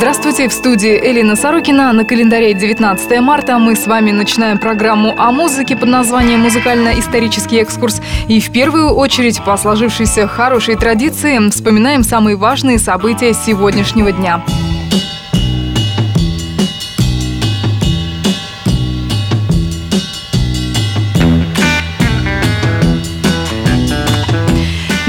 Здравствуйте, в студии Элина Сорокина. На календаре 19 марта мы с вами начинаем программу о музыке под названием «Музыкально-исторический экскурс». И в первую очередь по сложившейся хорошей традиции вспоминаем самые важные события сегодняшнего дня.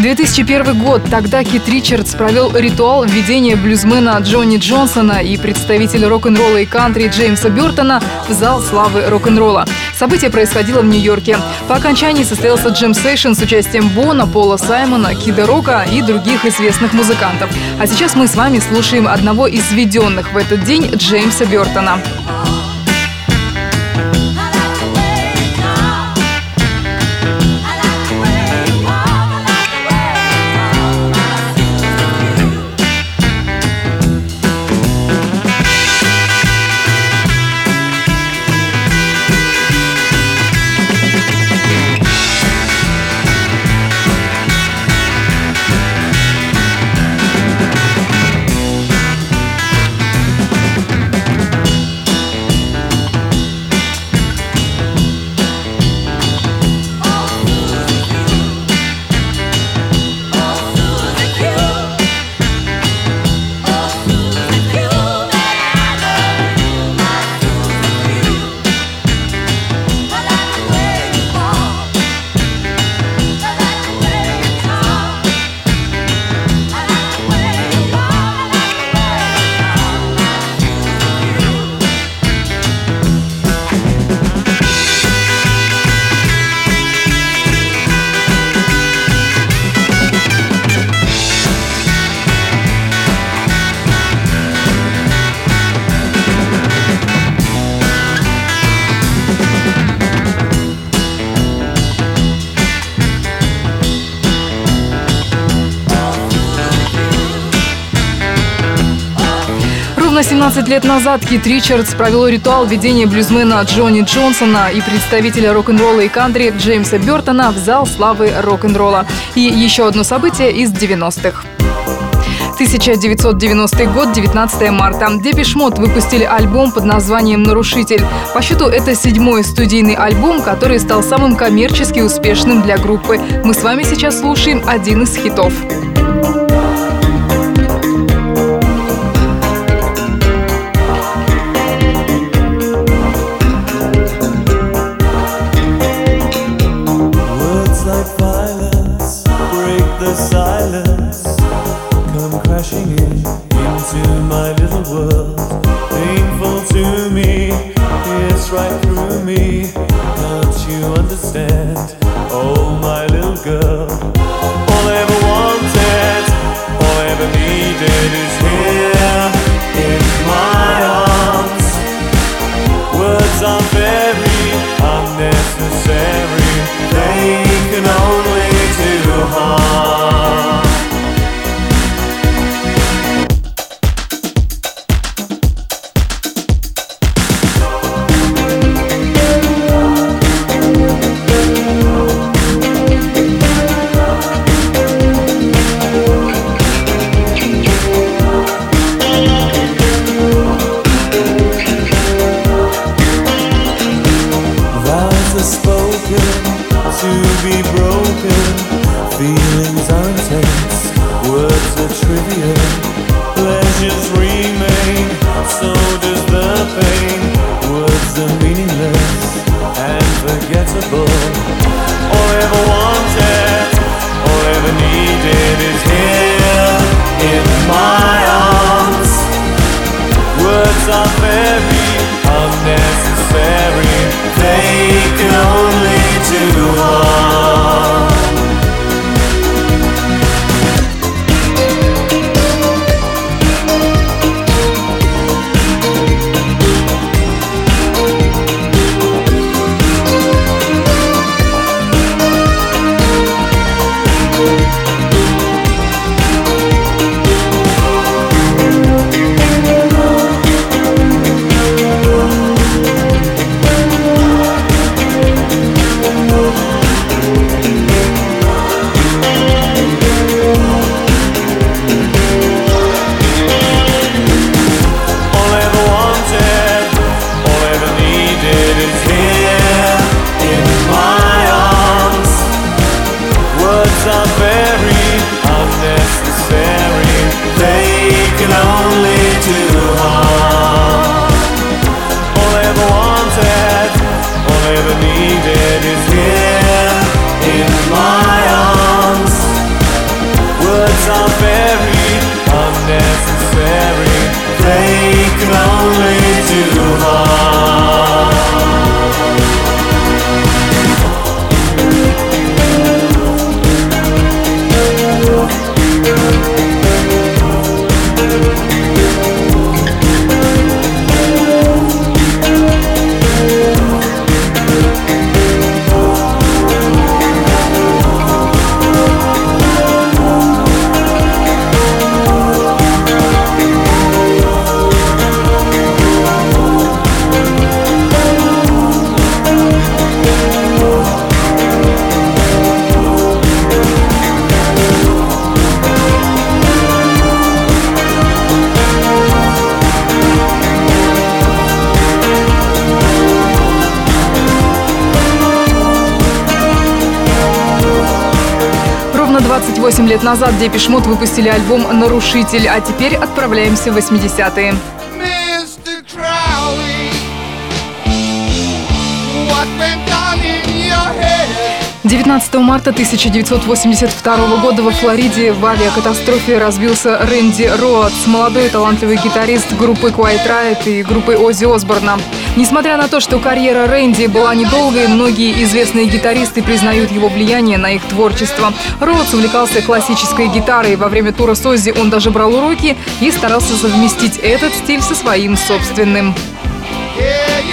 2001 год. Тогда Кит Ричардс провел ритуал введения блюзмена Джонни Джонсона и представителя рок-н-ролла и кантри Джеймса Бертона в зал славы рок-н-ролла. Событие происходило в Нью-Йорке. По окончании состоялся джем-сейшн с участием Бона, Пола Саймона, Кида Рока и других известных музыкантов. А сейчас мы с вами слушаем одного из введенных в этот день Джеймса Бертона. 17 лет назад Кит Ричардс провел ритуал введения блюзмена Джонни Джонсона и представителя рок-н-ролла и кантри Джеймса Бертона в зал славы рок-н-ролла. И еще одно событие из 90-х. 1990 год, 19 марта. Депиш Мод выпустили альбом под названием «Нарушитель». По счету это седьмой студийный альбом, который стал самым коммерчески успешным для группы. Мы с вами сейчас слушаем один из хитов. To be broken. Feelings are intense, words are 28 лет назад Депешмот выпустили альбом «Нарушитель», а теперь отправляемся в 80-е. Mr. Crowley, what went on in your head? 19 марта 1982 года во Флориде в авиакатастрофе разбился Рэнди Роадс, молодой талантливый гитарист группы Quiet Riot и группы Оззи Осборна. Несмотря на то, что карьера Рэнди была недолгой, многие известные гитаристы признают его влияние на их творчество. Роадс увлекался классической гитарой. Во время тура с Оззи он даже брал уроки и старался совместить этот стиль со своим собственным. Yeah,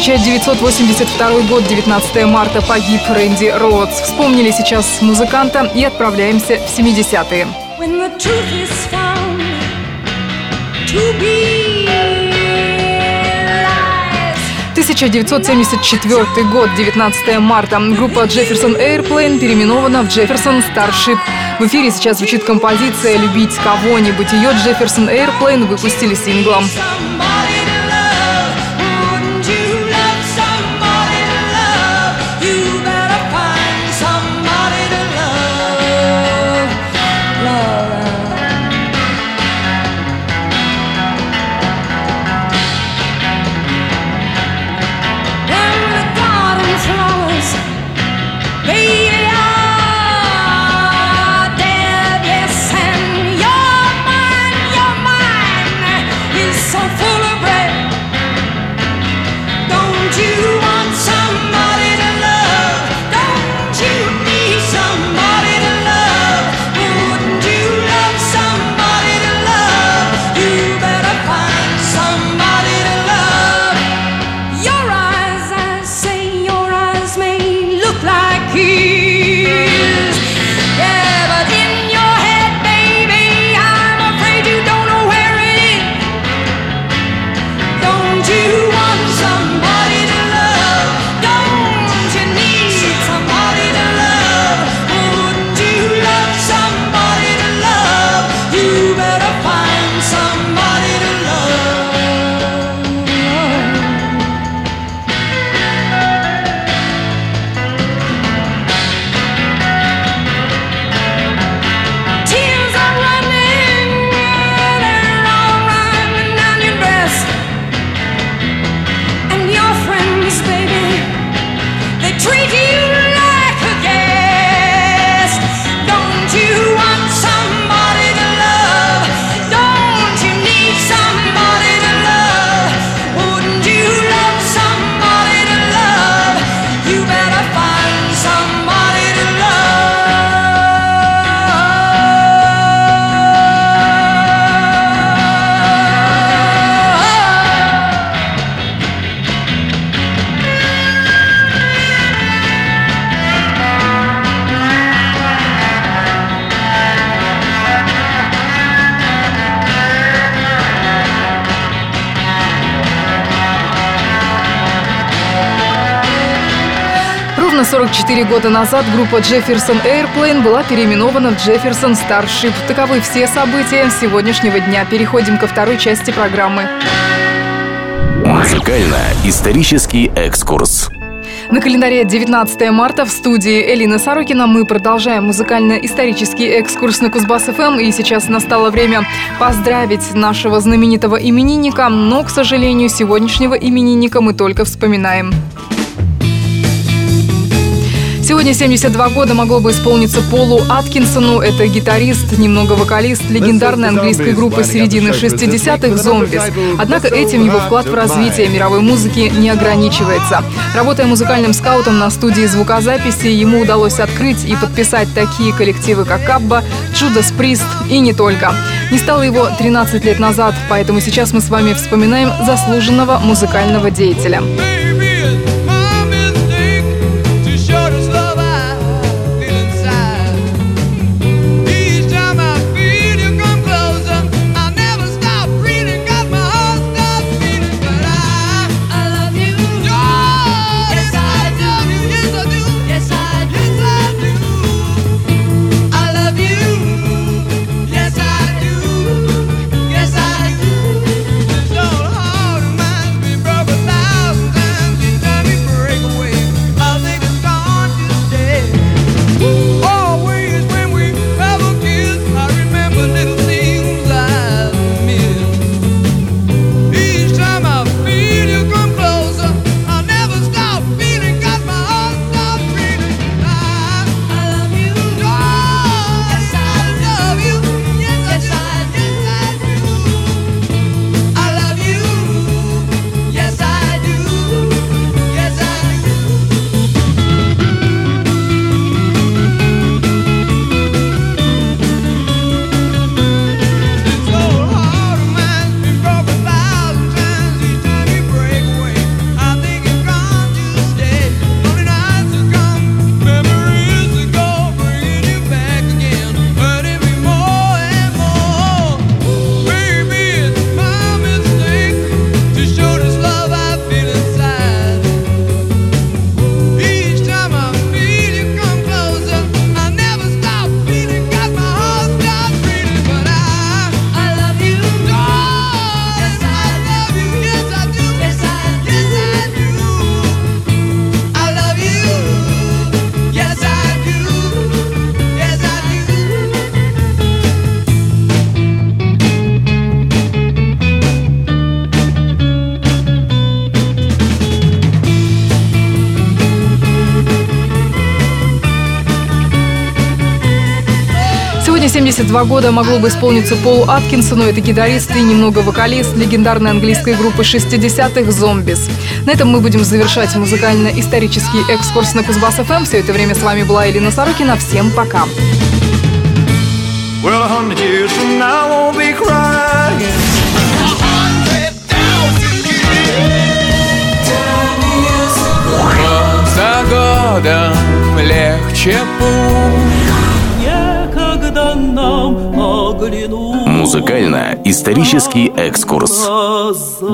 1982 год, 19 марта, погиб Рэнди Роудс. Вспомнили сейчас музыканта и отправляемся в 70-е. When the truth is found to be lies. 1974 год, 19 марта. Группа Jefferson Airplane переименована в Jefferson Starship. В эфире сейчас звучит композиция «Любить кого-нибудь». Ее Jefferson Airplane выпустили синглом. 44 года назад группа Jefferson Airplane была переименована в Jefferson Starship. Таковы все события сегодняшнего дня. Переходим ко второй части программы. Музыкально-исторический экскурс. На календаре 19 марта в студии Элина Сорокина мы продолжаем музыкально-исторический экскурс на Кузбасс-ФМ. И сейчас настало время поздравить нашего знаменитого именинника. Но, к сожалению, сегодняшнего именинника мы только вспоминаем. Сегодня 72 года могло бы исполниться Полу Аткинсону. Это гитарист, немного вокалист легендарной английской группы середины 60-х «Зомбис». Однако этим его вклад в развитие мировой музыки не ограничивается. Работая музыкальным скаутом на студии звукозаписи, ему удалось открыть и подписать такие коллективы, как Абба, Judas Priest и не только. Не стало его 13 лет назад, поэтому сейчас мы с вами вспоминаем заслуженного музыкального деятеля. 72 года могло бы исполниться Полу Аткинсону. Это гитарист и немного вокалист легендарной английской группы 60-х «Зомбис». На этом мы будем завершать музыкально-исторический экскурс на Кузбасс-ФМ. Все это время с вами была Елена Сорокина. Всем пока! Well, a hundred years from now, I won't be crying. За годом легче путь Некогда нам оглянуть Музыкально-исторический экскурс. глаза.